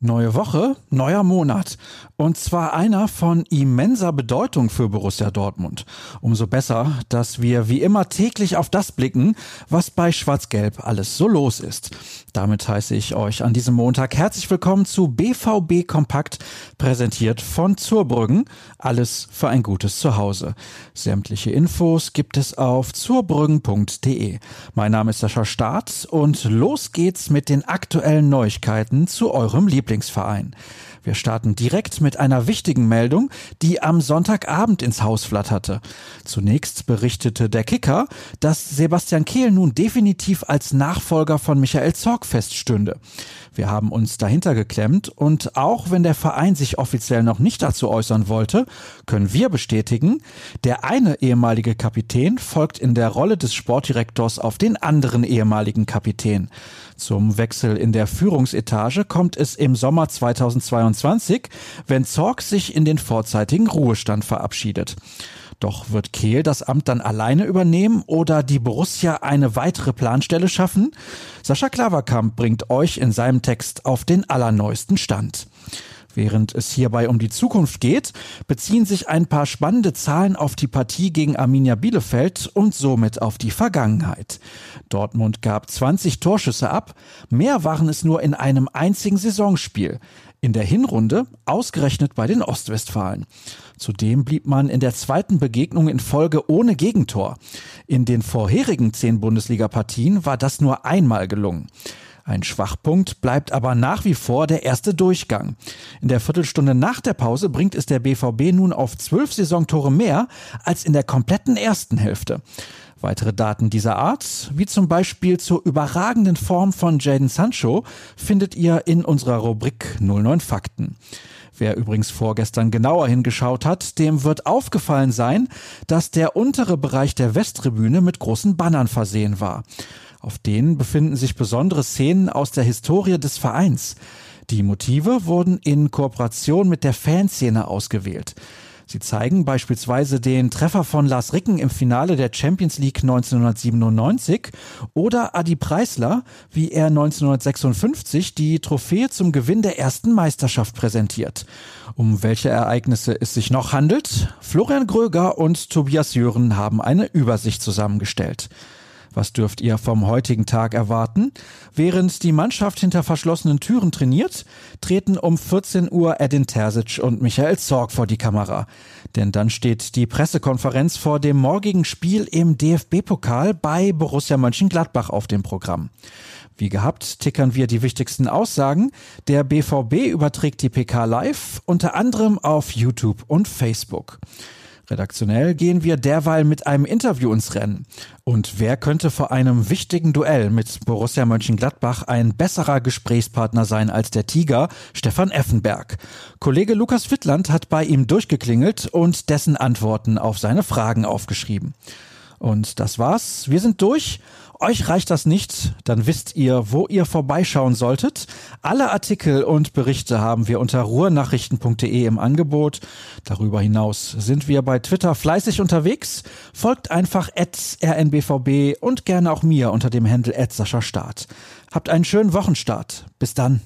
Neue Woche, neuer Monat. Und zwar einer von immenser Bedeutung für Borussia Dortmund. Umso besser, dass wir wie immer täglich auf das blicken, was bei Schwarz-Gelb alles so los ist. Damit heiße ich euch an diesem Montag herzlich willkommen zu BVB Kompakt, präsentiert von Zurbrüggen. Alles für ein gutes Zuhause. Sämtliche Infos gibt es auf zurbrüggen.de. Mein Name ist Sascha Staat und los geht's mit den aktuellen Neuigkeiten zu eurem Lieblings Lieblingsverein. Wir starten direkt mit einer wichtigen Meldung, die am Sonntagabend ins Haus flatterte. Zunächst berichtete der Kicker, dass Sebastian Kehl nun definitiv als Nachfolger von Michael Zorg feststünde. Wir haben uns dahinter geklemmt und auch wenn der Verein sich offiziell noch nicht dazu äußern wollte, können wir bestätigen, der eine ehemalige Kapitän folgt in der Rolle des Sportdirektors auf den anderen ehemaligen Kapitän. Zum Wechsel in der Führungsetage kommt es im Sommer 2022, wenn Zorg sich in den vorzeitigen Ruhestand verabschiedet. Doch wird Kehl das Amt dann alleine übernehmen oder die Borussia eine weitere Planstelle schaffen? Sascha Klaverkamp bringt euch in seinem Text auf den allerneuesten Stand. Während es hierbei um die Zukunft geht, beziehen sich ein paar spannende Zahlen auf die Partie gegen Arminia Bielefeld und somit auf die Vergangenheit. Dortmund gab 20 Torschüsse ab, mehr waren es nur in einem einzigen Saisonspiel. In der Hinrunde ausgerechnet bei den Ostwestfalen. Zudem blieb man in der zweiten Begegnung in Folge ohne Gegentor. In den vorherigen zehn Bundesliga-Partien war das nur einmal gelungen. Ein Schwachpunkt bleibt aber nach wie vor der erste Durchgang. In der Viertelstunde nach der Pause bringt es der BVB nun auf zwölf Saisontore mehr als in der kompletten ersten Hälfte. Weitere Daten dieser Art, wie zum Beispiel zur überragenden Form von Jaden Sancho, findet ihr in unserer Rubrik 09 Fakten. Wer übrigens vorgestern genauer hingeschaut hat, dem wird aufgefallen sein, dass der untere Bereich der Westtribüne mit großen Bannern versehen war. Auf denen befinden sich besondere Szenen aus der Historie des Vereins. Die Motive wurden in Kooperation mit der Fanszene ausgewählt. Sie zeigen beispielsweise den Treffer von Lars Ricken im Finale der Champions League 1997 oder Adi Preisler, wie er 1956 die Trophäe zum Gewinn der ersten Meisterschaft präsentiert. Um welche Ereignisse es sich noch handelt? Florian Gröger und Tobias Jören haben eine Übersicht zusammengestellt. Was dürft ihr vom heutigen Tag erwarten? Während die Mannschaft hinter verschlossenen Türen trainiert, treten um 14 Uhr Edin Terzic und Michael Zorg vor die Kamera. Denn dann steht die Pressekonferenz vor dem morgigen Spiel im DFB-Pokal bei Borussia Mönchengladbach auf dem Programm. Wie gehabt tickern wir die wichtigsten Aussagen. Der BVB überträgt die PK live, unter anderem auf YouTube und Facebook. Redaktionell gehen wir derweil mit einem Interview ins Rennen. Und wer könnte vor einem wichtigen Duell mit Borussia Mönchengladbach ein besserer Gesprächspartner sein als der Tiger, Stefan Effenberg? Kollege Lukas Wittland hat bei ihm durchgeklingelt und dessen Antworten auf seine Fragen aufgeschrieben. Und das war's. Wir sind durch. Euch reicht das nicht, dann wisst ihr, wo ihr vorbeischauen solltet. Alle Artikel und Berichte haben wir unter ruhrnachrichten.de im Angebot. Darüber hinaus sind wir bei Twitter fleißig unterwegs. Folgt einfach rnbvb und gerne auch mir unter dem Handle Start. Habt einen schönen Wochenstart. Bis dann.